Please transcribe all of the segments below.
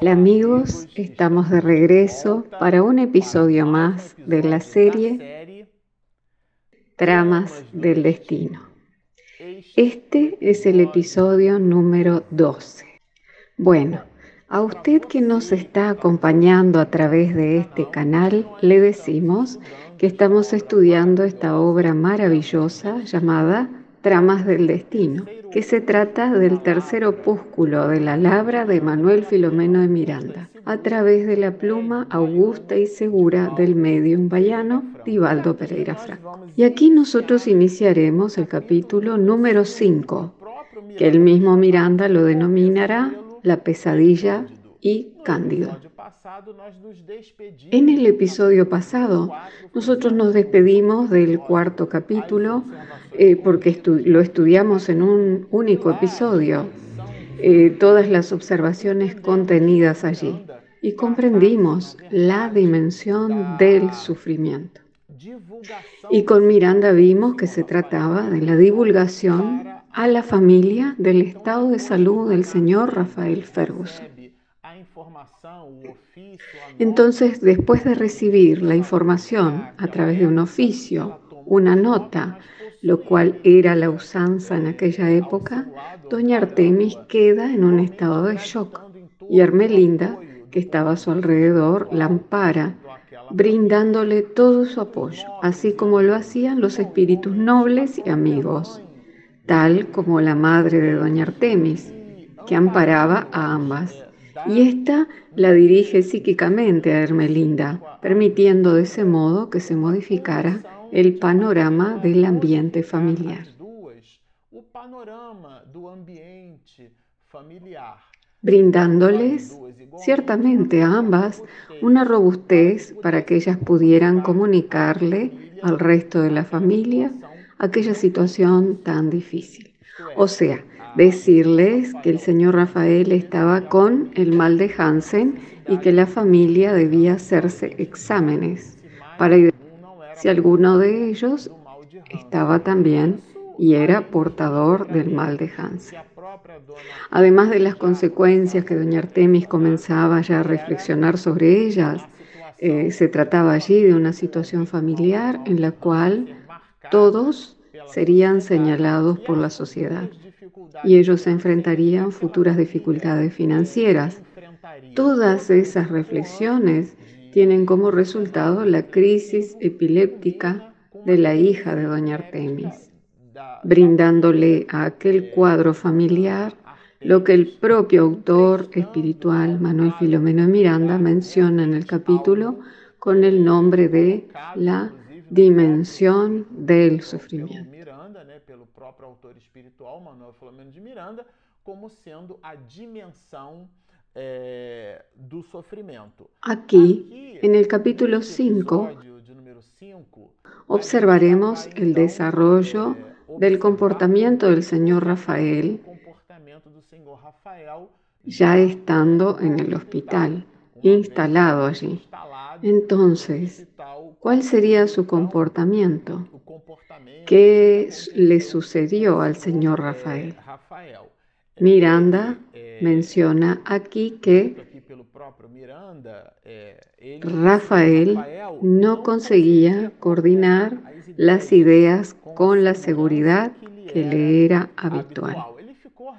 Hola amigos, estamos de regreso para un episodio más de la serie Tramas del Destino. Este es el episodio número 12. Bueno, a usted que nos está acompañando a través de este canal, le decimos que estamos estudiando esta obra maravillosa llamada Tramas del Destino, que se trata del tercer opúsculo de la labra de Manuel Filomeno de Miranda, a través de la pluma augusta y segura del medium bayano Divaldo Pereira Franco. Y aquí nosotros iniciaremos el capítulo número 5, que el mismo Miranda lo denominará la pesadilla y Cándido. En el episodio pasado, nosotros nos despedimos del cuarto capítulo eh, porque lo estudiamos en un único episodio, eh, todas las observaciones contenidas allí, y comprendimos la dimensión del sufrimiento. Y con Miranda vimos que se trataba de la divulgación a la familia del estado de salud del señor Rafael Ferguson. Entonces, después de recibir la información a través de un oficio, una nota, lo cual era la usanza en aquella época, doña Artemis queda en un estado de shock y Hermelinda, que estaba a su alrededor, la ampara, brindándole todo su apoyo, así como lo hacían los espíritus nobles y amigos, tal como la madre de doña Artemis, que amparaba a ambas y ésta la dirige psíquicamente a Hermelinda, permitiendo de ese modo que se modificara el panorama del ambiente familiar. Brindándoles ciertamente a ambas una robustez para que ellas pudieran comunicarle al resto de la familia aquella situación tan difícil. O sea, decirles que el señor Rafael estaba con el mal de Hansen y que la familia debía hacerse exámenes para si alguno de ellos estaba también y era portador del mal de Hansen. Además de las consecuencias que doña Artemis comenzaba ya a reflexionar sobre ellas, eh, se trataba allí de una situación familiar en la cual todos serían señalados por la sociedad y ellos se enfrentarían futuras dificultades financieras. Todas esas reflexiones tienen como resultado la crisis epiléptica de la hija de doña Artemis, brindándole a aquel cuadro familiar lo que el propio autor espiritual Manuel Filomeno Miranda menciona en el capítulo con el nombre de la dimensión del sufrimiento. Autor espiritual, Manuel Filomeno de Miranda, como sendo a dimensão eh, do sofrimento. Aqui, en el capítulo 5, observaremos el desarrollo del comportamiento del señor Rafael ya estando en el hospital, instalado allí. Entonces, ¿cuál sería su comportamiento? ¿Qué le sucedió al señor Rafael? Miranda menciona aquí que Rafael no conseguía coordinar las ideas con la seguridad que le era habitual.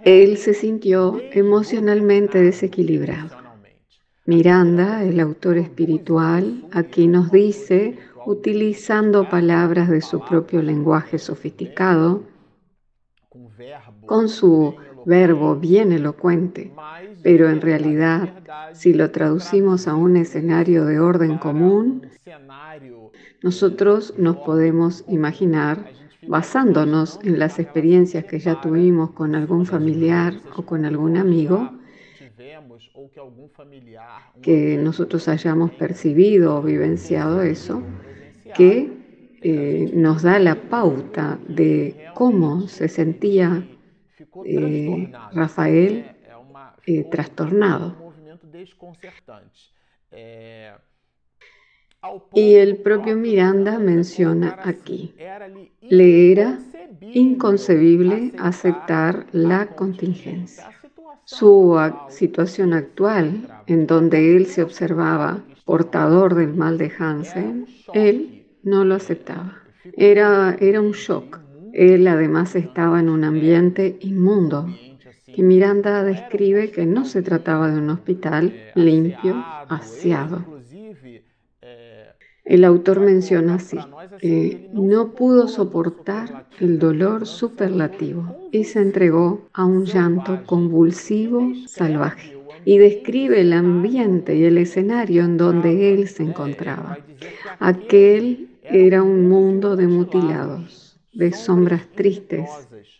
Él se sintió emocionalmente desequilibrado. Miranda, el autor espiritual, aquí nos dice utilizando palabras de su propio lenguaje sofisticado, con su verbo bien elocuente, pero en realidad, si lo traducimos a un escenario de orden común, nosotros nos podemos imaginar, basándonos en las experiencias que ya tuvimos con algún familiar o con algún amigo, que nosotros hayamos percibido o vivenciado eso, que eh, nos da la pauta de cómo se sentía eh, Rafael eh, trastornado. Y el propio Miranda menciona aquí, le era inconcebible aceptar la contingencia. Su situación actual, en donde él se observaba portador del mal de Hansen, él no lo aceptaba. Era, era un shock. Él además estaba en un ambiente inmundo, que Miranda describe que no se trataba de un hospital limpio, aseado. El autor menciona así, que no pudo soportar el dolor superlativo y se entregó a un llanto convulsivo, salvaje. Y describe el ambiente y el escenario en donde él se encontraba. Aquel era un mundo de mutilados, de sombras tristes,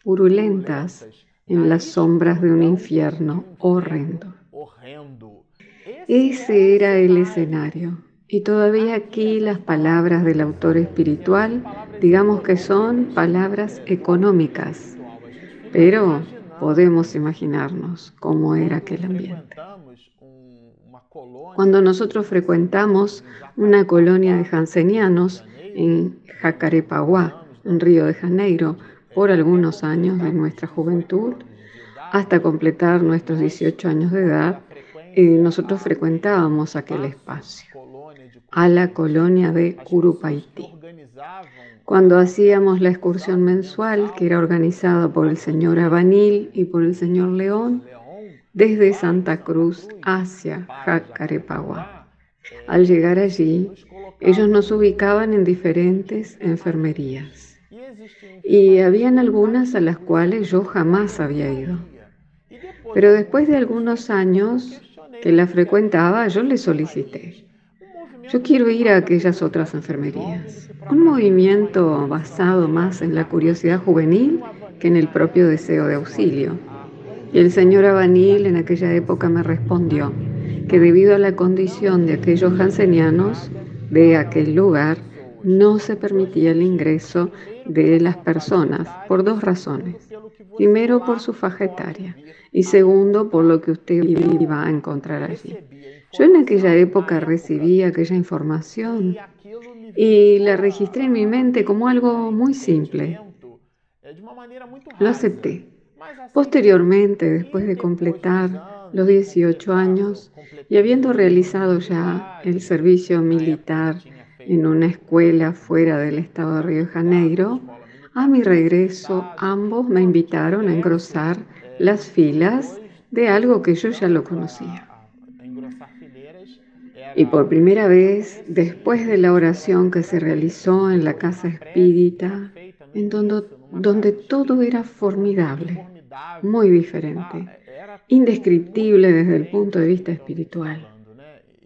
purulentas, en las sombras de un infierno horrendo. Ese era el escenario y todavía aquí las palabras del autor espiritual, digamos que son palabras económicas, pero podemos imaginarnos cómo era aquel ambiente. Cuando nosotros frecuentamos una colonia de jansenianos en Jacarepaguá, en Río de Janeiro, por algunos años de nuestra juventud, hasta completar nuestros 18 años de edad, eh, nosotros frecuentábamos aquel espacio a la colonia de Curupaití. Cuando hacíamos la excursión mensual, que era organizada por el señor Abanil y por el señor León, desde Santa Cruz hacia Jacarepaguá. Al llegar allí, ellos nos ubicaban en diferentes enfermerías. Y habían algunas a las cuales yo jamás había ido. Pero después de algunos años que la frecuentaba, yo le solicité. Yo quiero ir a aquellas otras enfermerías. Un movimiento basado más en la curiosidad juvenil que en el propio deseo de auxilio. Y el señor Abanil en aquella época me respondió que debido a la condición de aquellos jansenianos de aquel lugar, no se permitía el ingreso de las personas por dos razones. Primero, por su faja etaria y segundo, por lo que usted iba a encontrar allí. Yo en aquella época recibí aquella información y la registré en mi mente como algo muy simple. Lo acepté. Posteriormente, después de completar los 18 años y habiendo realizado ya el servicio militar en una escuela fuera del estado de Río de Janeiro, a mi regreso ambos me invitaron a engrosar las filas de algo que yo ya lo conocía. Y por primera vez, después de la oración que se realizó en la casa espírita, en donde, donde todo era formidable, muy diferente, indescriptible desde el punto de vista espiritual.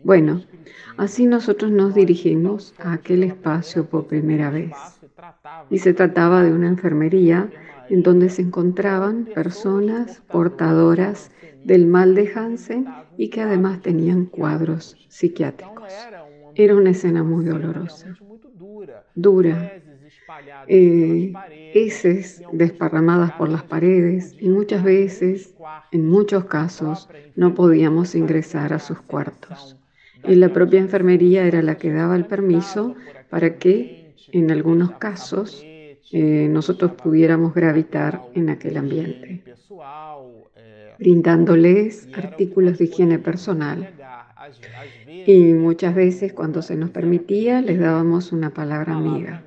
Bueno, así nosotros nos dirigimos a aquel espacio por primera vez. Y se trataba de una enfermería en donde se encontraban personas portadoras del mal de Hansen y que además tenían cuadros psiquiátricos. Era una escena muy dolorosa, dura, eh, heces desparramadas por las paredes y muchas veces, en muchos casos, no podíamos ingresar a sus cuartos. Y la propia enfermería era la que daba el permiso para que, en algunos casos, eh, nosotros pudiéramos gravitar en aquel ambiente, brindándoles artículos de higiene personal. Y muchas veces cuando se nos permitía les dábamos una palabra amiga.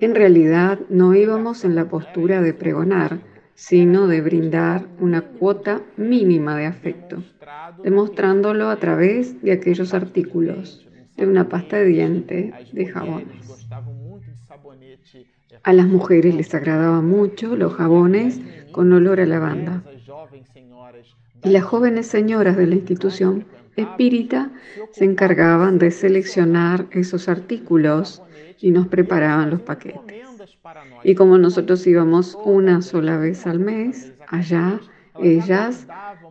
En realidad no íbamos en la postura de pregonar, sino de brindar una cuota mínima de afecto, demostrándolo a través de aquellos artículos, de una pasta de diente, de jabones. A las mujeres les agradaba mucho los jabones con olor a lavanda. Y las jóvenes señoras de la institución espírita se encargaban de seleccionar esos artículos y nos preparaban los paquetes. Y como nosotros íbamos una sola vez al mes, allá ellas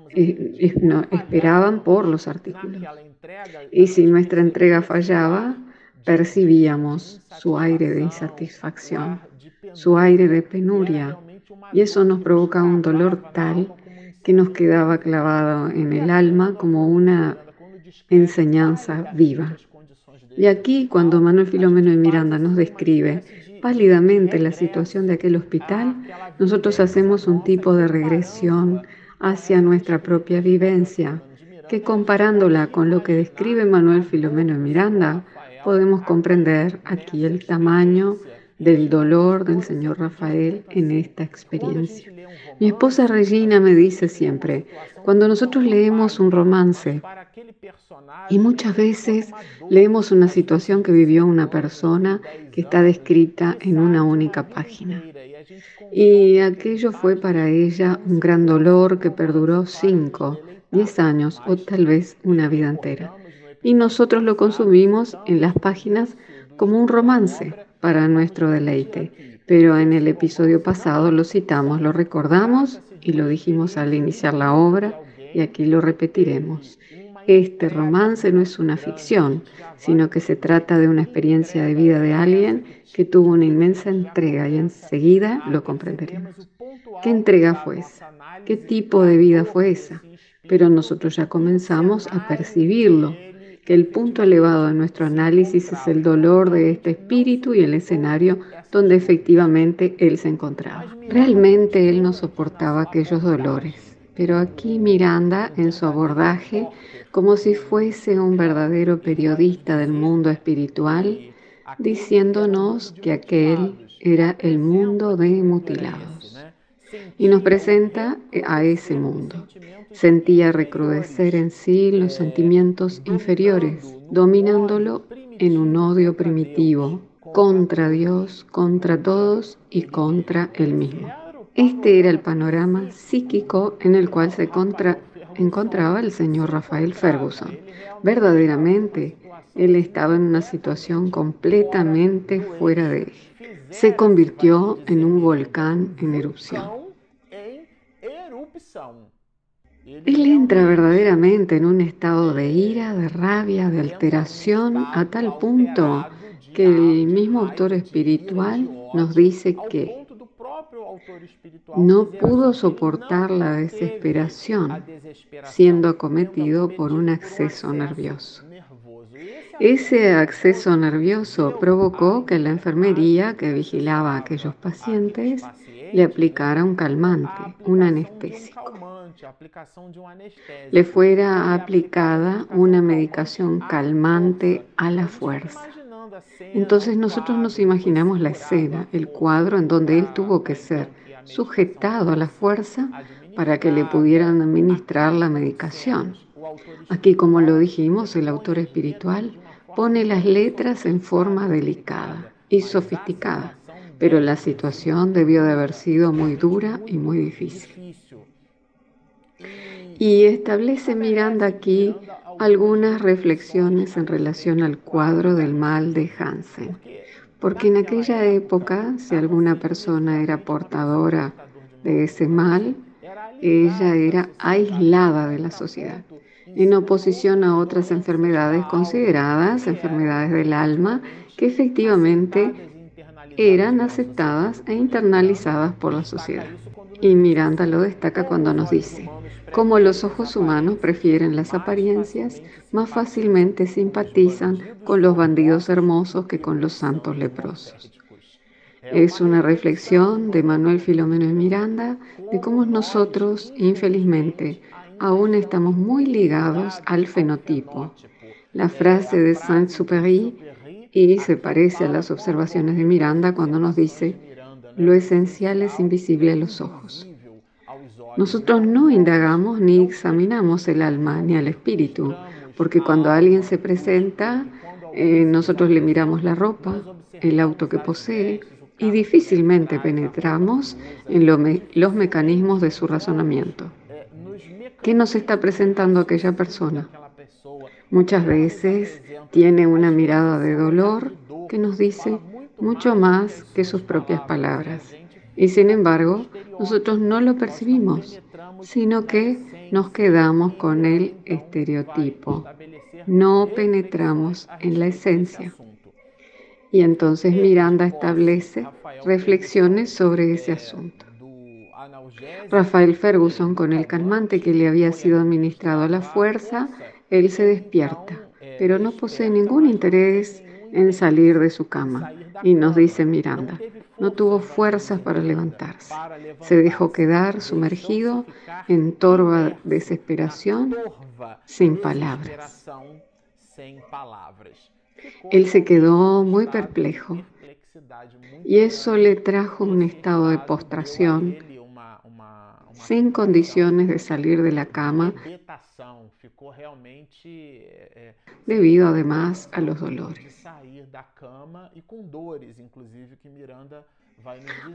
eh, esperaban por los artículos. Y si nuestra entrega fallaba, percibíamos su aire de insatisfacción, su aire de penuria, y eso nos provocaba un dolor tal que nos quedaba clavado en el alma como una enseñanza viva. Y aquí, cuando Manuel Filomeno y Miranda nos describe pálidamente la situación de aquel hospital, nosotros hacemos un tipo de regresión hacia nuestra propia vivencia, que comparándola con lo que describe Manuel Filomeno Miranda, podemos comprender aquí el tamaño del dolor del señor Rafael en esta experiencia. Mi esposa Regina me dice siempre, cuando nosotros leemos un romance y muchas veces leemos una situación que vivió una persona que está descrita en una única página. Y aquello fue para ella un gran dolor que perduró cinco, diez años o tal vez una vida entera. Y nosotros lo consumimos en las páginas como un romance para nuestro deleite. Pero en el episodio pasado lo citamos, lo recordamos y lo dijimos al iniciar la obra y aquí lo repetiremos. Este romance no es una ficción, sino que se trata de una experiencia de vida de alguien que tuvo una inmensa entrega y enseguida lo comprenderemos. ¿Qué entrega fue esa? ¿Qué tipo de vida fue esa? Pero nosotros ya comenzamos a percibirlo que el punto elevado de nuestro análisis es el dolor de este espíritu y el escenario donde efectivamente él se encontraba. Realmente él no soportaba aquellos dolores, pero aquí Miranda, en su abordaje, como si fuese un verdadero periodista del mundo espiritual, diciéndonos que aquel era el mundo de mutilados. Y nos presenta a ese mundo Sentía recrudecer en sí los sentimientos inferiores, dominándolo en un odio primitivo contra Dios, contra todos y contra él mismo. Este era el panorama psíquico en el cual se encontraba el señor Rafael Ferguson. Verdaderamente, él estaba en una situación completamente fuera de él. Se convirtió en un volcán en erupción. Él entra verdaderamente en un estado de ira, de rabia, de alteración, a tal punto que el mismo autor espiritual nos dice que no pudo soportar la desesperación siendo acometido por un acceso nervioso. Ese acceso nervioso provocó que la enfermería que vigilaba a aquellos pacientes le aplicara un calmante, un anestésico. Le fuera aplicada una medicación calmante a la fuerza. Entonces nosotros nos imaginamos la escena, el cuadro en donde él tuvo que ser sujetado a la fuerza para que le pudieran administrar la medicación. Aquí, como lo dijimos, el autor espiritual pone las letras en forma delicada y sofisticada pero la situación debió de haber sido muy dura y muy difícil. Y establece Miranda aquí algunas reflexiones en relación al cuadro del mal de Hansen, porque en aquella época, si alguna persona era portadora de ese mal, ella era aislada de la sociedad, en oposición a otras enfermedades consideradas enfermedades del alma que efectivamente eran aceptadas e internalizadas por la sociedad. Y Miranda lo destaca cuando nos dice, como los ojos humanos prefieren las apariencias, más fácilmente simpatizan con los bandidos hermosos que con los santos leprosos. Es una reflexión de Manuel Filomeno de Miranda de cómo nosotros, infelizmente, aún estamos muy ligados al fenotipo. La frase de Saint-Supéry y se parece a las observaciones de Miranda cuando nos dice, lo esencial es invisible a los ojos. Nosotros no indagamos ni examinamos el alma ni al espíritu, porque cuando alguien se presenta, eh, nosotros le miramos la ropa, el auto que posee, y difícilmente penetramos en los mecanismos de su razonamiento. ¿Qué nos está presentando aquella persona? Muchas veces tiene una mirada de dolor que nos dice mucho más que sus propias palabras. Y sin embargo, nosotros no lo percibimos, sino que nos quedamos con el estereotipo. No penetramos en la esencia. Y entonces Miranda establece reflexiones sobre ese asunto. Rafael Ferguson, con el calmante que le había sido administrado a la fuerza, él se despierta, pero no posee ningún interés en salir de su cama. Y nos dice Miranda, no tuvo fuerzas para levantarse. Se dejó quedar sumergido en torva desesperación sin palabras. Él se quedó muy perplejo y eso le trajo un estado de postración sin condiciones de salir de la cama debido además a los dolores.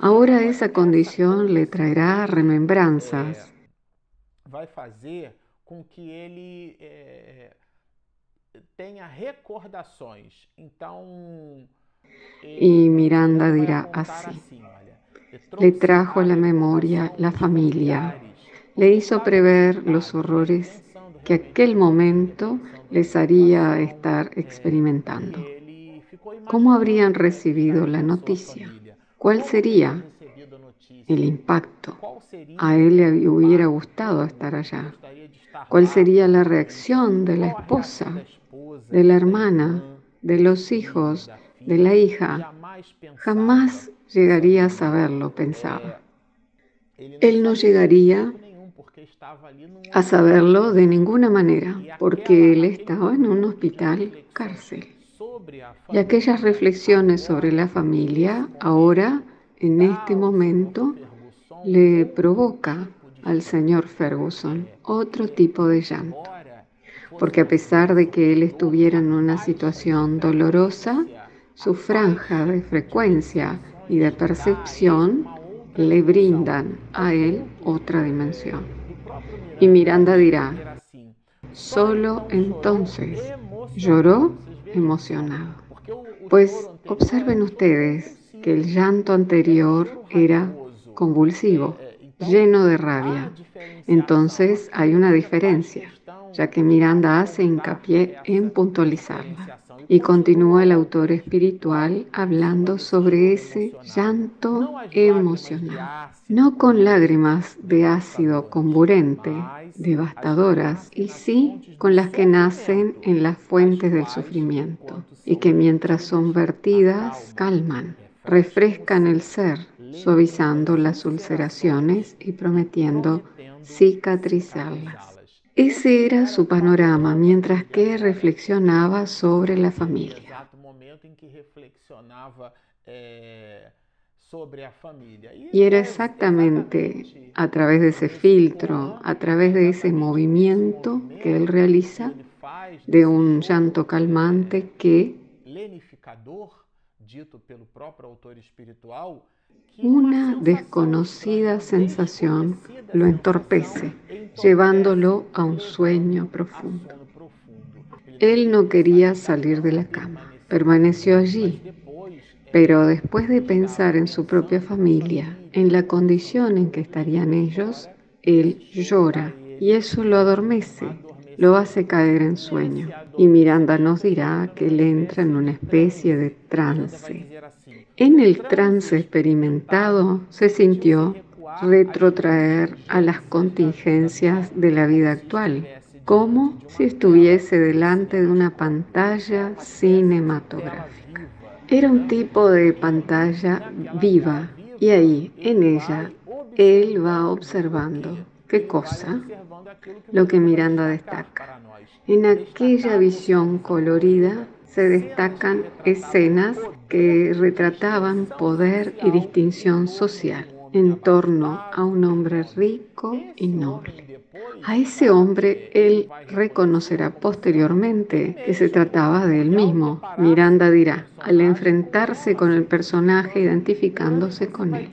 Ahora esa condición le traerá remembranzas. Vai fazer com que ele tenha recordações. Então, y Miranda dirá así. Le trajo a la memoria la familia, le hizo prever los horrores que aquel momento les haría estar experimentando. ¿Cómo habrían recibido la noticia? ¿Cuál sería el impacto? A él le hubiera gustado estar allá. ¿Cuál sería la reacción de la esposa, de la hermana, de los hijos, de la hija, jamás llegaría a saberlo, pensaba. Él no llegaría a saberlo de ninguna manera, porque él estaba en un hospital cárcel. Y aquellas reflexiones sobre la familia, ahora, en este momento, le provoca al señor Ferguson otro tipo de llanto. Porque a pesar de que él estuviera en una situación dolorosa, su franja de frecuencia y de percepción le brindan a él otra dimensión. Y Miranda dirá, solo entonces lloró emocionado. Pues observen ustedes que el llanto anterior era convulsivo, lleno de rabia. Entonces hay una diferencia, ya que Miranda hace hincapié en puntualizarla. Y continúa el autor espiritual hablando sobre ese llanto emocional, no con lágrimas de ácido comburente, devastadoras, y sí con las que nacen en las fuentes del sufrimiento, y que mientras son vertidas calman, refrescan el ser, suavizando las ulceraciones y prometiendo cicatrizarlas. Ese era su panorama mientras que reflexionaba sobre la familia. Y era exactamente a través de ese filtro, a través de ese movimiento que él realiza, de un llanto calmante que una desconocida sensación lo entorpece, llevándolo a un sueño profundo. Él no quería salir de la cama, permaneció allí, pero después de pensar en su propia familia, en la condición en que estarían ellos, él llora y eso lo adormece, lo hace caer en sueño. Y Miranda nos dirá que él entra en una especie de trance. En el trance experimentado se sintió retrotraer a las contingencias de la vida actual, como si estuviese delante de una pantalla cinematográfica. Era un tipo de pantalla viva y ahí, en ella, él va observando qué cosa, lo que Miranda destaca. En aquella visión colorida se destacan escenas que retrataban poder y distinción social en torno a un hombre rico y noble. A ese hombre él reconocerá posteriormente que se trataba de él mismo. Miranda dirá, al enfrentarse con el personaje identificándose con él.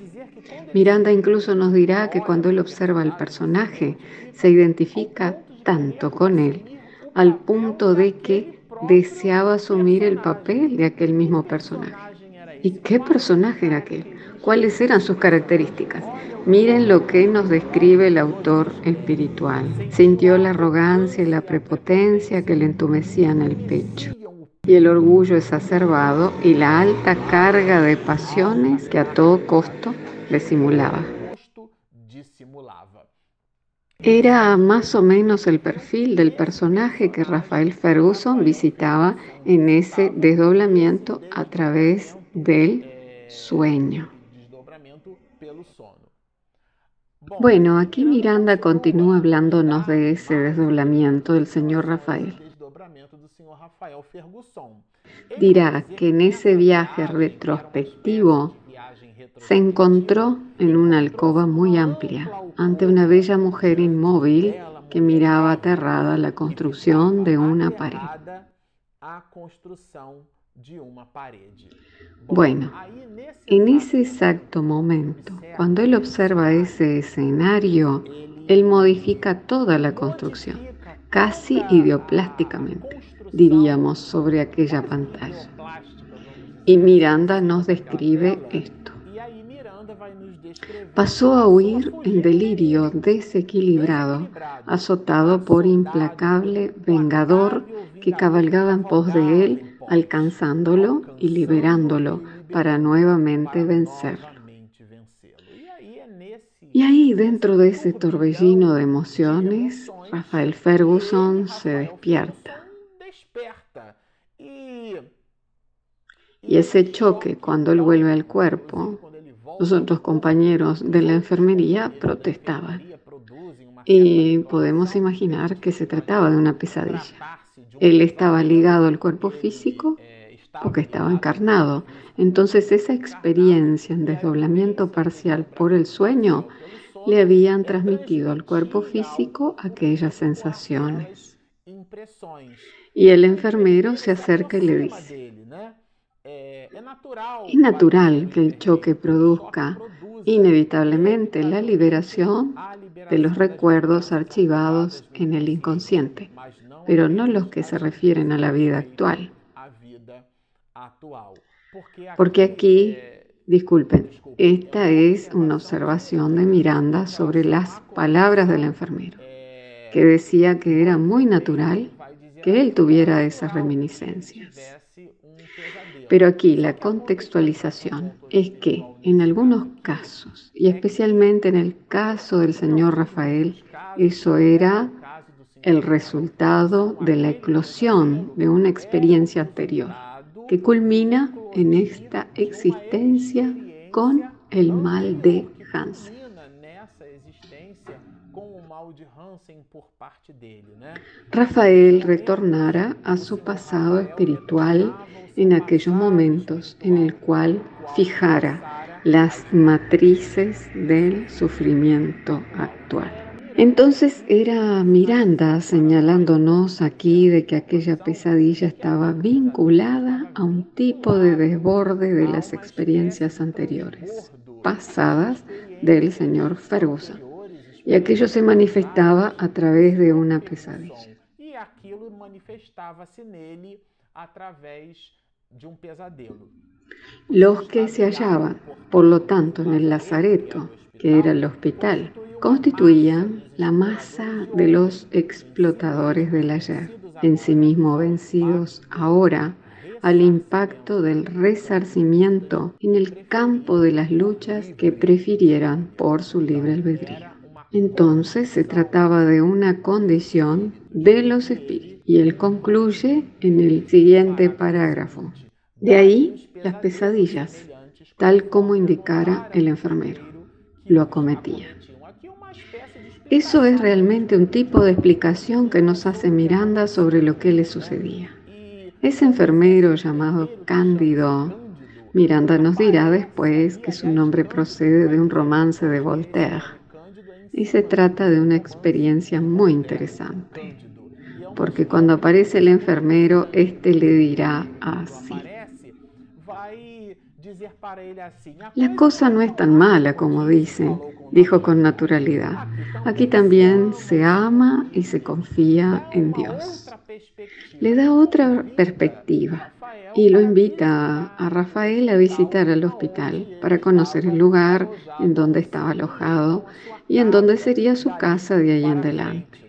Miranda incluso nos dirá que cuando él observa al personaje, se identifica tanto con él, al punto de que deseaba asumir el papel de aquel mismo personaje. ¿Y qué personaje era aquel? ¿Cuáles eran sus características? Miren lo que nos describe el autor espiritual. Sintió la arrogancia y la prepotencia que le entumecían el pecho y el orgullo exacerbado y la alta carga de pasiones que a todo costo le simulaba. Era más o menos el perfil del personaje que Rafael Ferguson visitaba en esse desdoblamiento a través del sueño. Bueno, aquí Miranda continúa hablándonos de ese desdoblamiento del señor Rafael. Dirá que en ese viaje retrospectivo se encontró en una alcoba muy amplia ante una bella mujer inmóvil que miraba aterrada la construcción de una pared. Bueno, en ese exacto momento, cuando él observa ese escenario, él modifica toda la construcción, casi ideoplásticamente, diríamos, sobre aquella pantalla. Y Miranda nos describe esto. Pasó a huir en delirio desequilibrado, azotado por implacable vengador que cabalgaba en pos de él, alcanzándolo y liberándolo para nuevamente vencerlo. Y ahí, dentro de ese torbellino de emociones, Rafael Ferguson se despierta. Y ese choque cuando él vuelve al cuerpo, los otros compañeros de la enfermería protestaban. Y podemos imaginar que se trataba de una pesadilla. Él estaba ligado al cuerpo físico porque estaba encarnado. Entonces esa experiencia en desdoblamiento parcial por el sueño le habían transmitido al cuerpo físico aquellas sensaciones. Y el enfermero se acerca y le dice, es natural que el choque produzca inevitablemente la liberación de los recuerdos archivados en el inconsciente, pero no los que se refieren a la vida actual. Porque aquí, disculpen, esta es una observación de Miranda sobre las palabras del enfermero, que decía que era muy natural que él tuviera esas reminiscencias. Pero aquí la contextualización es que en algunos casos, y especialmente en el caso del señor Rafael, eso era el resultado de la eclosión de una experiencia anterior, que culmina en esta existencia con el mal de Hansen. Rafael retornara a su pasado espiritual en aquellos momentos en el cual fijara las matrices del sufrimiento actual. Entonces era Miranda señalándonos aquí de que aquella pesadilla estaba vinculada a un tipo de desborde de las experiencias anteriores, pasadas del señor Ferguson. Y aquello se manifestaba a través de una pesadilla. Nele a través los que se hallaban, por lo tanto, en el lazareto, que era el hospital, constituían la masa de los explotadores del ayer, en sí mismos vencidos ahora al impacto del resarcimiento en el campo de las luchas que prefirieran por su libre albedrío. Entonces se trataba de una condición de los espíritus. Y él concluye en el siguiente parágrafo. De ahí las pesadillas, tal como indicara el enfermero, lo acometía. Eso es realmente un tipo de explicación que nos hace Miranda sobre lo que le sucedía. Ese enfermero llamado Cándido, Miranda nos dirá después que su nombre procede de un romance de Voltaire y se trata de una experiencia muy interesante, porque cuando aparece el enfermero, éste le dirá así. La cosa no es tan mala como dicen, dijo con naturalidad. Aquí también se ama y se confía en Dios. Le da otra perspectiva y lo invita a Rafael a visitar el hospital para conocer el lugar en donde estaba alojado y en donde sería su casa de ahí en adelante.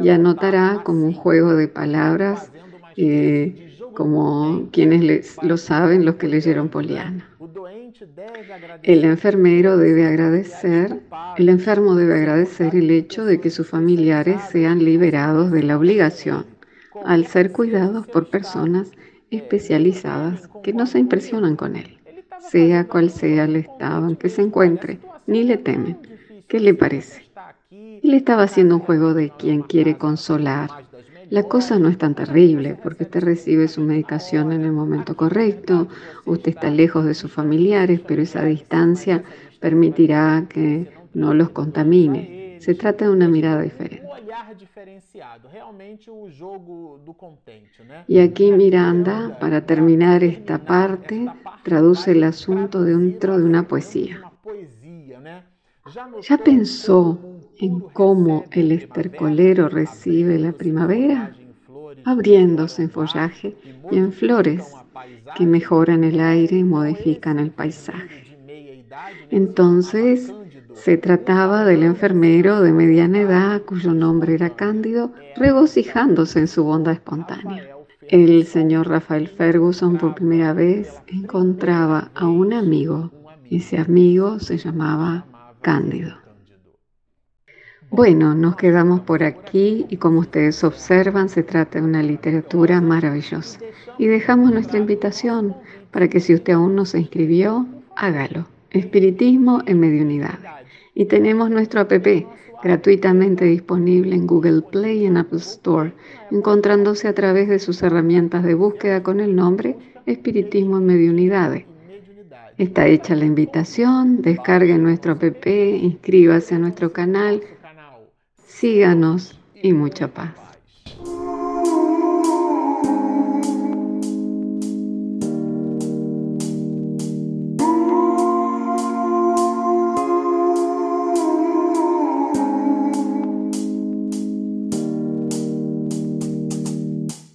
Y anotará como un juego de palabras eh, como quienes lo saben, los que leyeron Poliana. El enfermero debe agradecer, el enfermo debe agradecer el hecho de que sus familiares sean liberados de la obligación al ser cuidados por personas especializadas que no se impresionan con él, sea cual sea el estado en que se encuentre, ni le temen. ¿Qué le parece? Él estaba haciendo un juego de quien quiere consolar. La cosa no es tan terrible porque usted recibe su medicación en el momento correcto, usted está lejos de sus familiares, pero esa distancia permitirá que no los contamine. Se trata de una mirada diferente. Y aquí Miranda, para terminar esta parte, traduce el asunto dentro de una poesía. ¿Ya pensó en cómo el estercolero recibe la primavera? Abriéndose en follaje y en flores que mejoran el aire y modifican el paisaje. Entonces se trataba del enfermero de mediana edad cuyo nombre era Cándido, regocijándose en su bondad espontánea. El señor Rafael Ferguson por primera vez encontraba a un amigo. Ese amigo se llamaba Cándido. Bueno, nos quedamos por aquí y como ustedes observan se trata de una literatura maravillosa. Y dejamos nuestra invitación para que si usted aún no se inscribió, hágalo. Espiritismo en Mediunidad. Y tenemos nuestro app gratuitamente disponible en Google Play y en Apple Store, encontrándose a través de sus herramientas de búsqueda con el nombre Espiritismo en Mediunidades. Está hecha la invitación, descargue nuestro app, inscríbase a nuestro canal, síganos y mucha paz.